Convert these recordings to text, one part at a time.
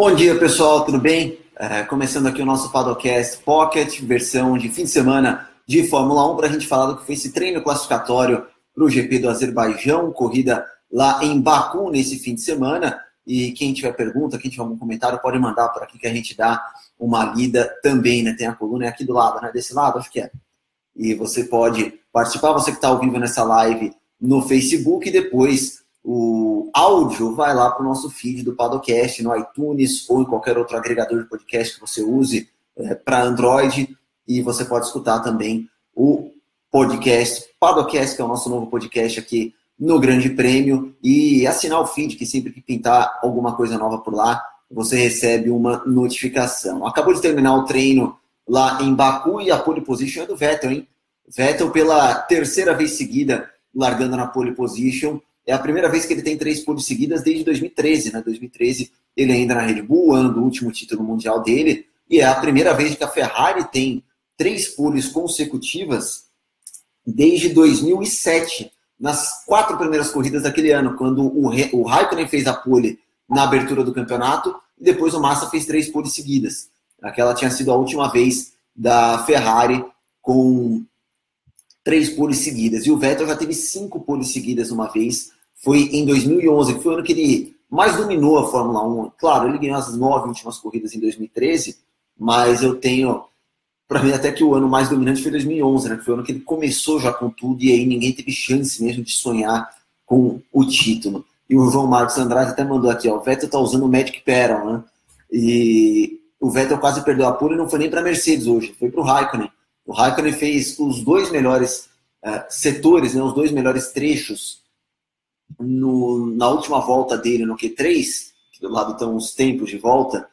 Bom dia, pessoal, tudo bem? É, começando aqui o nosso Padocast Pocket, versão de fim de semana de Fórmula 1, para a gente falar do que foi esse treino classificatório para o GP do Azerbaijão, corrida lá em Baku nesse fim de semana. E quem tiver pergunta, quem tiver algum comentário, pode mandar por aqui que a gente dá uma lida também, né? Tem a coluna aqui do lado, né? Desse lado, acho que é. E você pode participar, você que está ao vivo nessa live no Facebook, e depois o áudio vai lá para o nosso feed do Padocast, no iTunes ou em qualquer outro agregador de podcast que você use é, para Android. E você pode escutar também o podcast Padocast, que é o nosso novo podcast aqui no Grande Prêmio e assinar o feed, que sempre que pintar alguma coisa nova por lá, você recebe uma notificação. Acabou de terminar o treino lá em Baku e a pole position é do Vettel, hein? Vettel pela terceira vez seguida largando na pole position. É a primeira vez que ele tem três poles seguidas desde 2013, né? 2013 ele ainda na Red Bull, ano do último título mundial dele, e é a primeira vez que a Ferrari tem três poles consecutivas desde 2007 nas quatro primeiras corridas daquele ano, quando o, o Raikkonen fez a pole na abertura do campeonato e depois o Massa fez três poles seguidas. Aquela tinha sido a última vez da Ferrari com três poles seguidas. E o Vettel já teve cinco poles seguidas uma vez. Foi em 2011, que foi o ano que ele mais dominou a Fórmula 1. Claro, ele ganhou as nove últimas corridas em 2013, mas eu tenho para mim até que o ano mais dominante foi 2011, né? Que foi o ano que ele começou já com tudo e aí ninguém teve chance mesmo de sonhar com o título. E o João Marcos Andrade até mandou aqui, ó, o Vettel tá usando o Magic Pearl, né? E o Vettel quase perdeu a pole e não foi nem para Mercedes hoje, foi para o Raikkonen. O Raikkonen fez os dois melhores uh, setores, né, os dois melhores trechos no, na última volta dele no Q3, que do lado estão os tempos de volta,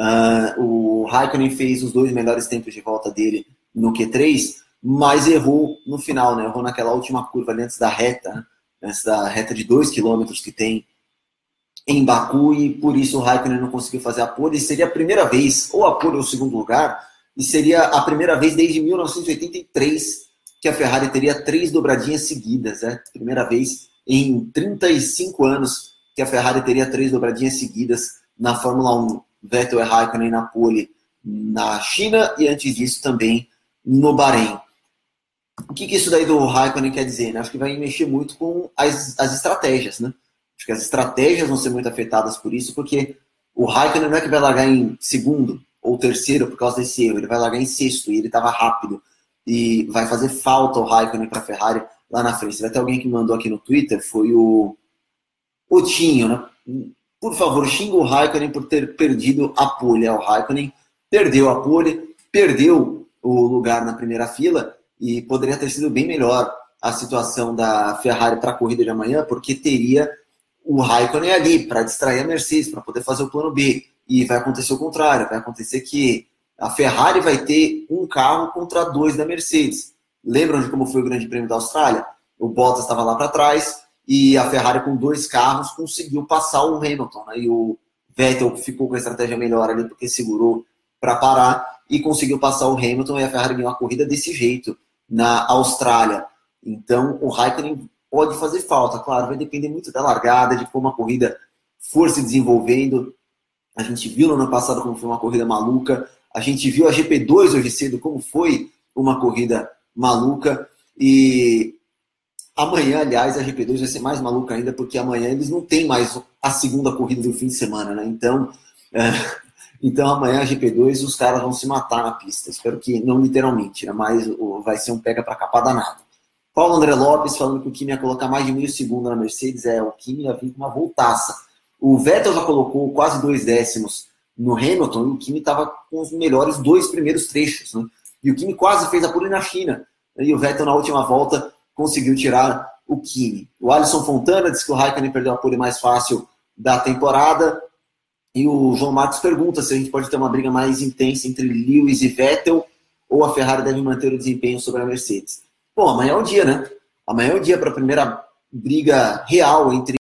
Uh, o Raikkonen fez os dois melhores tempos de volta dele no Q3, mas errou no final, né? Errou naquela última curva ali antes da reta, né? antes da reta de 2 km que tem em Baku, e por isso o Raikkonen não conseguiu fazer a pole. E seria a primeira vez, ou a pole ou o segundo lugar, e seria a primeira vez desde 1983 que a Ferrari teria três dobradinhas seguidas, né? Primeira vez em 35 anos que a Ferrari teria três dobradinhas seguidas na Fórmula 1. Vettel e Raikkonen na pole na China e antes disso também no Bahrein. O que, que isso daí do Raikkonen quer dizer? Né? Acho que vai mexer muito com as, as estratégias, né? Acho que as estratégias vão ser muito afetadas por isso, porque o Raikkonen não é que vai largar em segundo ou terceiro por causa desse erro, ele vai largar em sexto e ele estava rápido e vai fazer falta o Raikkonen para a Ferrari lá na frente. Vai ter alguém que mandou aqui no Twitter, foi o, o Tinho, né? por favor, xinga o Raikkonen por ter perdido a pole. É, o Raikkonen perdeu a pole, perdeu o lugar na primeira fila e poderia ter sido bem melhor a situação da Ferrari para a corrida de amanhã, porque teria o Raikkonen ali para distrair a Mercedes, para poder fazer o plano B. E vai acontecer o contrário, vai acontecer que a Ferrari vai ter um carro contra dois da Mercedes. Lembram de como foi o Grande Prêmio da Austrália? O Bottas estava lá para trás, e a Ferrari com dois carros conseguiu passar o Hamilton, né? E o Vettel ficou com a estratégia melhor ali porque segurou para parar e conseguiu passar o Hamilton e a Ferrari ganhou a corrida desse jeito na Austrália. Então o Raikkonen pode fazer falta, claro, vai depender muito da largada, de como a corrida for se desenvolvendo. A gente viu no ano passado como foi uma corrida maluca, a gente viu a GP2 hoje cedo como foi uma corrida maluca e Amanhã, aliás, a GP2 vai ser mais maluca ainda, porque amanhã eles não têm mais a segunda corrida do fim de semana, né? Então, é, então amanhã a GP2 os caras vão se matar na pista. Espero que não literalmente, né? Mas vai ser um pega para capa danado. Paulo André Lopes falando que o Kimi ia colocar mais de meio segundo na Mercedes. É, o Kimi ia vir com uma voltaça. O Vettel já colocou quase dois décimos no Hamilton e o Kimi estava com os melhores dois primeiros trechos. Né? E o Kimi quase fez a pole na China. E o Vettel na última volta conseguiu tirar o Kimi. O Alisson Fontana disse que o Raikkonen perdeu a pole mais fácil da temporada. E o João Marcos pergunta se a gente pode ter uma briga mais intensa entre Lewis e Vettel ou a Ferrari deve manter o desempenho sobre a Mercedes. Bom, amanhã é o dia, né? Amanhã é o dia para a primeira briga real entre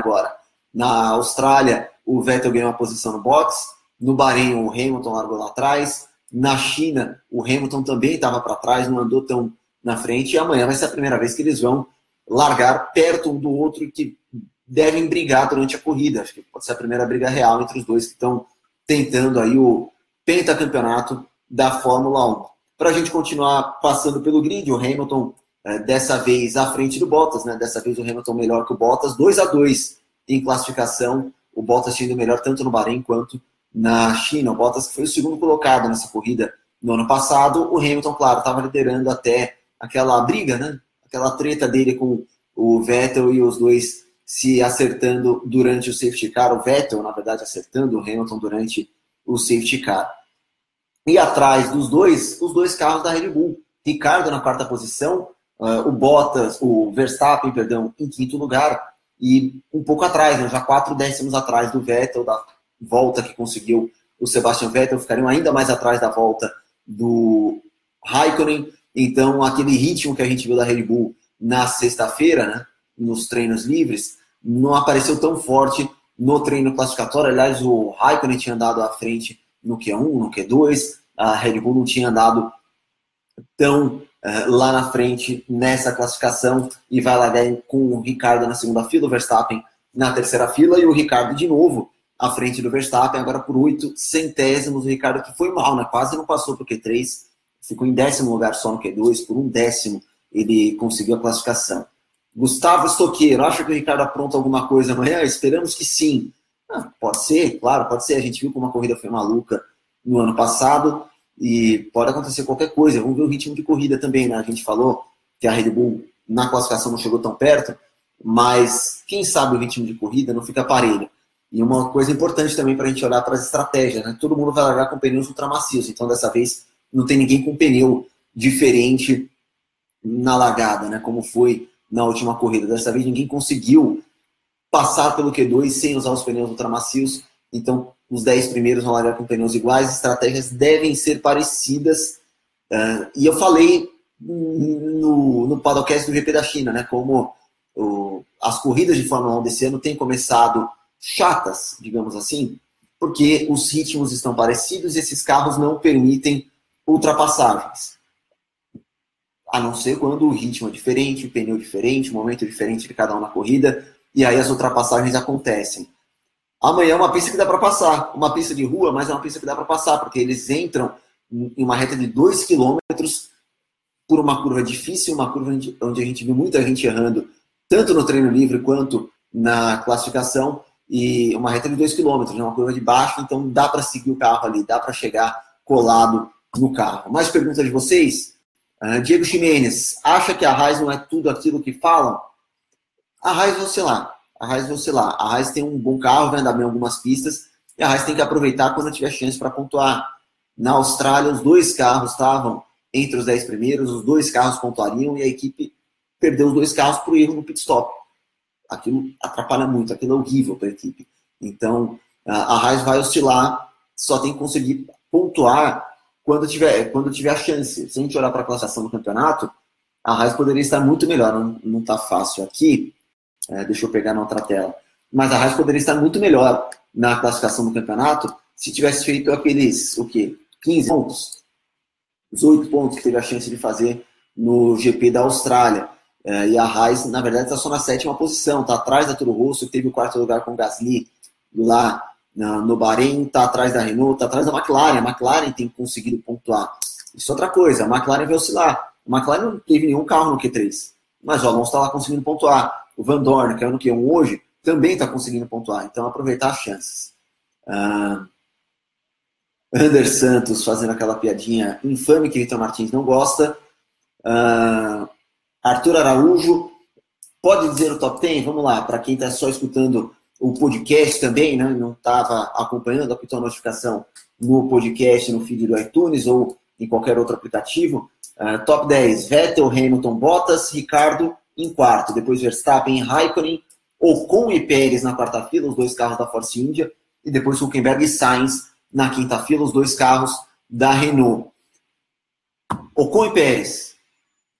agora. Na Austrália, o Vettel ganhou uma posição no box. No Bahrein, o Hamilton largou lá atrás. Na China, o Hamilton também estava para trás, não andou tão na frente. E amanhã vai ser a primeira vez que eles vão largar perto um do outro, que devem brigar durante a corrida. Acho que pode ser a primeira briga real entre os dois que estão tentando aí o pentacampeonato da Fórmula 1. Para a gente continuar passando pelo grid, o Hamilton é, dessa vez à frente do Bottas, né? Dessa vez o Hamilton melhor que o Bottas, 2 a 2 em classificação. O Bottas ido melhor tanto no Bahrein quanto na China. O Bottas foi o segundo colocado nessa corrida no ano passado. O Hamilton, claro, estava liderando até aquela briga, né? Aquela treta dele com o Vettel e os dois se acertando durante o safety car. O Vettel, na verdade, acertando o Hamilton durante o safety car. E atrás dos dois, os dois carros da Red Bull. Ricardo na quarta posição, uh, o Bottas, o Verstappen, perdão, em quinto lugar, e um pouco atrás, né, já quatro décimos atrás do Vettel, da volta que conseguiu o Sebastian Vettel, ficariam ainda mais atrás da volta do Raikkonen. Então, aquele ritmo que a gente viu da Red Bull na sexta-feira, né, nos treinos livres, não apareceu tão forte no treino classificatório. Aliás, o Raikkonen tinha andado à frente no Q1, no Q2, a Red Bull não tinha andado tão uh, lá na frente nessa classificação e vai largar com o Ricardo na segunda fila, o Verstappen na terceira fila e o Ricardo de novo à frente do Verstappen, agora por oito centésimos. O Ricardo que foi mal, né? quase não passou para o Q3, ficou em décimo lugar só no Q2, por um décimo ele conseguiu a classificação. Gustavo Stoqueiro, acha que o Ricardo apronta alguma coisa amanhã? Esperamos que sim. Ah, pode ser, claro, pode ser. A gente viu como a corrida foi maluca no ano passado e pode acontecer qualquer coisa. Vamos ver o ritmo de corrida também, né? A gente falou que a Red Bull na classificação não chegou tão perto, mas quem sabe o ritmo de corrida não fica parelho. E uma coisa importante também para a gente olhar para as estratégias, né? Todo mundo vai largar com pneus ultramacios, então dessa vez não tem ninguém com pneu diferente na largada, né? Como foi na última corrida. Dessa vez ninguém conseguiu passar pelo Q2 sem usar os pneus ultramacios. Então, os 10 primeiros vão largar com pneus iguais. Estratégias devem ser parecidas. Uh, e eu falei no, no podcast do GP da China, né? Como o, as corridas de Fórmula 1 desse ano têm começado chatas, digamos assim, porque os ritmos estão parecidos e esses carros não permitem ultrapassagens a não ser quando o ritmo é diferente, o pneu diferente, o momento diferente de cada um na corrida, e aí as ultrapassagens acontecem. Amanhã é uma pista que dá para passar, uma pista de rua, mas é uma pista que dá para passar, porque eles entram em uma reta de 2 km por uma curva difícil, uma curva onde a gente viu muita gente errando, tanto no treino livre quanto na classificação, e uma reta de 2 km, né, uma curva de baixo, então dá para seguir o carro ali, dá para chegar colado no carro. Mais perguntas de vocês? Uh, Diego Ximenes, acha que a Raiz não é tudo aquilo que falam? A Raiz vai oscilar. A Raiz vai oscilar. A Raiz tem um bom carro, vai andar bem em algumas pistas, e a Raiz tem que aproveitar quando tiver chance para pontuar. Na Austrália, os dois carros estavam entre os dez primeiros, os dois carros pontuariam e a equipe perdeu os dois carros por erro no pit stop. Aquilo atrapalha muito, aquilo é horrível para a equipe. Então, a Raiz vai oscilar, só tem que conseguir pontuar quando tiver, quando tiver a chance. Se a gente olhar para a classificação do campeonato, a Raiz poderia estar muito melhor. Não está fácil aqui. É, deixa eu pegar na outra tela. Mas a Raiz poderia estar muito melhor na classificação do campeonato se tivesse feito aqueles, o quê? 15 pontos. Os 8 pontos que teve a chance de fazer no GP da Austrália. É, e a Raiz, na verdade, está só na sétima posição. Está atrás da Toro Rosso, que teve o quarto lugar com o Gasly lá no Bahrein, está atrás da Renault, está atrás da McLaren. A McLaren tem conseguido pontuar. Isso é outra coisa, a McLaren vai oscilar. A McLaren não teve nenhum carro no Q3, mas o Alonso está lá conseguindo pontuar. O Van Dorn, que é no Q1 hoje, também está conseguindo pontuar. Então, aproveitar as chances. Ander Santos fazendo aquela piadinha infame que Vitor Martins não gosta. Uh, Arthur Araújo, pode dizer o top 10? Vamos lá, para quem está só escutando o podcast também, né? Não estava acompanhando, apitou a notificação no podcast, no feed do iTunes ou em qualquer outro aplicativo. Uh, top 10, Vettel, Hamilton, Bottas, Ricardo em quarto. Depois Verstappen, Raikkonen, Ocon e Pérez na quarta fila, os dois carros da Force India. E depois Huckenberg e Sainz na quinta fila, os dois carros da Renault. Ocon e Pérez.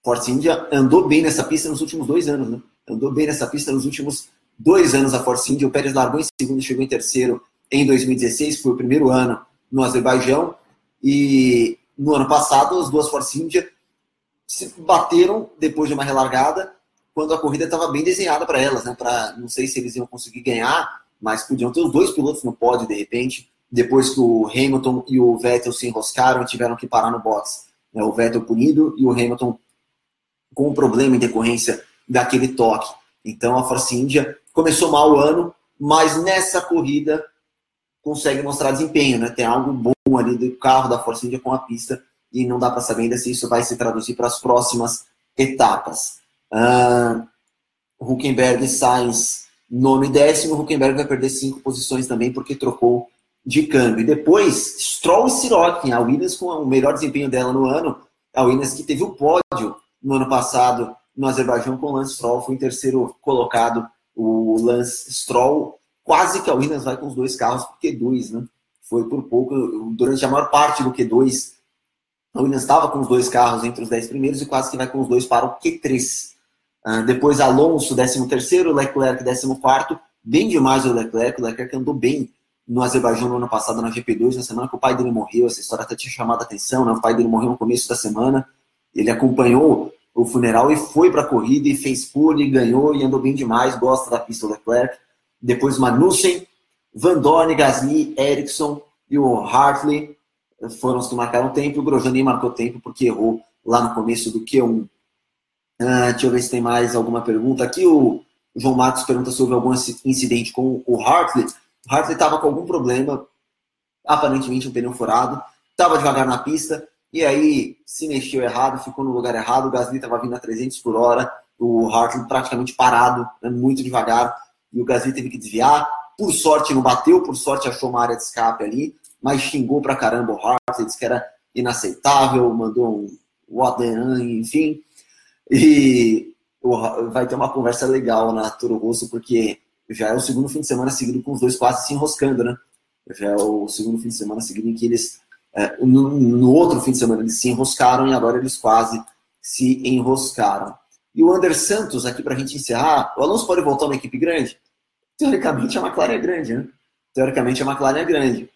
Force India andou bem nessa pista nos últimos dois anos, né? Andou bem nessa pista nos últimos dois anos a Force India. O Pérez largou em segundo chegou em terceiro em 2016, foi o primeiro ano no Azerbaijão. E no ano passado, as duas Force India se bateram depois de uma relargada quando a corrida estava bem desenhada para elas, né? Para não sei se eles iam conseguir ganhar, mas podiam ter os dois pilotos no pódio de repente, depois que o Hamilton e o Vettel se enroscaram e tiveram que parar no box. Né? O Vettel punido e o Hamilton com um problema em decorrência daquele toque. Então a Force India começou mal o ano, mas nessa corrida consegue mostrar desempenho, né? Tem algo bom ali do carro da Force India com a pista e não dá para saber ainda se isso vai se traduzir para as próximas etapas. Uh, Huckenberg e Sainz, nono e décimo. Huckenberg vai perder cinco posições também porque trocou de câmbio. E depois, Stroll e Sirotkin, a Williams com o melhor desempenho dela no ano. A Williams que teve o pódio no ano passado no Azerbaijão com o Lance Stroll, foi em terceiro colocado o Lance Stroll. Quase que a Williams vai com os dois carros por Q2, né? Foi por pouco, durante a maior parte do Q2, a Williams estava com os dois carros entre os dez primeiros e quase que vai com os dois para o Q3. Uh, depois Alonso, 13 terceiro, Leclerc, 14 quarto, bem demais o Leclerc, o Leclerc andou bem no Azerbaijão no ano passado, na GP2, na semana que o pai dele morreu, essa história até tinha chamado a atenção, né? o pai dele morreu no começo da semana, ele acompanhou o funeral e foi para a corrida e fez pole, ganhou e andou bem demais, gosta da pista Leclerc. Depois Magnussen, Van Dorn, Gasly, Ericsson e o Hartley foram os que marcaram tempo. O Grosjean nem marcou tempo porque errou lá no começo do Q1. Uh, ah, deixa eu ver se tem mais alguma pergunta. Aqui o João Marcos pergunta sobre algum incidente com o Hartley. O Hartley estava com algum problema, aparentemente um pneu furado, estava devagar na pista, e aí se mexeu errado, ficou no lugar errado, o Gasly estava vindo a 300 por hora, o Hartley praticamente parado, né, muito devagar, e o Gasly teve que desviar. Por sorte não bateu, por sorte achou uma área de escape ali, mas xingou pra caramba o Hartley, disse que era inaceitável, mandou um the enfim. E vai ter uma conversa legal na Toro Rosso, porque já é o segundo fim de semana seguido com os dois quase se enroscando, né? Já é o segundo fim de semana seguido em que eles é, no, outro fim de semana eles se enroscaram e agora eles quase se enroscaram. E o Ander Santos, aqui para a gente encerrar, o Alonso pode voltar uma equipe grande? Teoricamente a McLaren é grande, né? Teoricamente a McLaren é grande.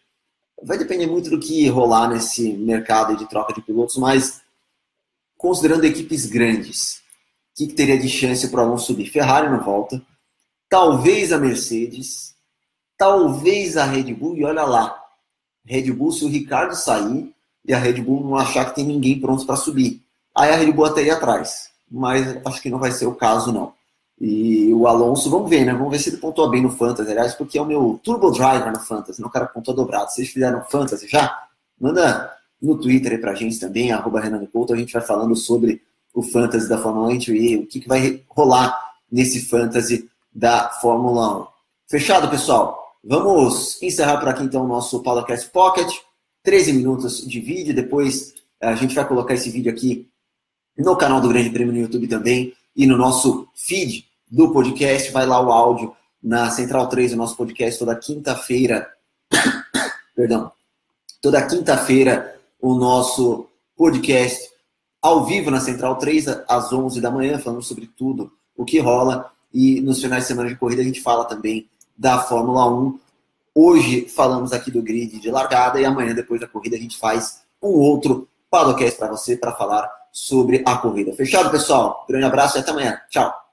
Vai depender muito do que rolar nesse mercado de troca de pilotos, mas considerando equipes grandes, o que, que teria de chance para o Alonso subir? Ferrari não volta, talvez a Mercedes, talvez a Red Bull, e olha lá, Red Bull, se o Ricardo sair e a Red Bull não achar que tem ninguém pronto para subir, aí a Red Bull até ir atrás. Mas acho que não vai ser o caso, não. E o Alonso, vamos ver, né? Vamos ver se ele pontua bem no Fantasy, aliás, porque é o meu Turbo Driver no Fantasy, não o cara pontua dobrado. Vocês fizeram Fantasy já? Manda no Twitter aí pra gente também, arroba Renan Couto, a gente vai falando sobre o Fantasy da Fórmula 1 e o que, que vai rolar nesse Fantasy da Fórmula 1. Fechado, pessoal? Vamos encerrar por aqui então o nosso Podcast Pocket. 13 minutos de vídeo. Depois a gente vai colocar esse vídeo aqui no canal do Grande Prêmio no YouTube também e no nosso feed do podcast. Vai lá o áudio na Central 3, o nosso podcast toda quinta-feira. Perdão. Toda quinta-feira o nosso podcast ao vivo na Central 3 às 11 da manhã, falando sobre tudo o que rola e nos finais de semana de corrida a gente fala também da Fórmula 1. Hoje falamos aqui do grid de largada e amanhã, depois da corrida, a gente faz um outro podcast para você para falar sobre a corrida. Fechado, pessoal? Grande abraço e até amanhã. Tchau.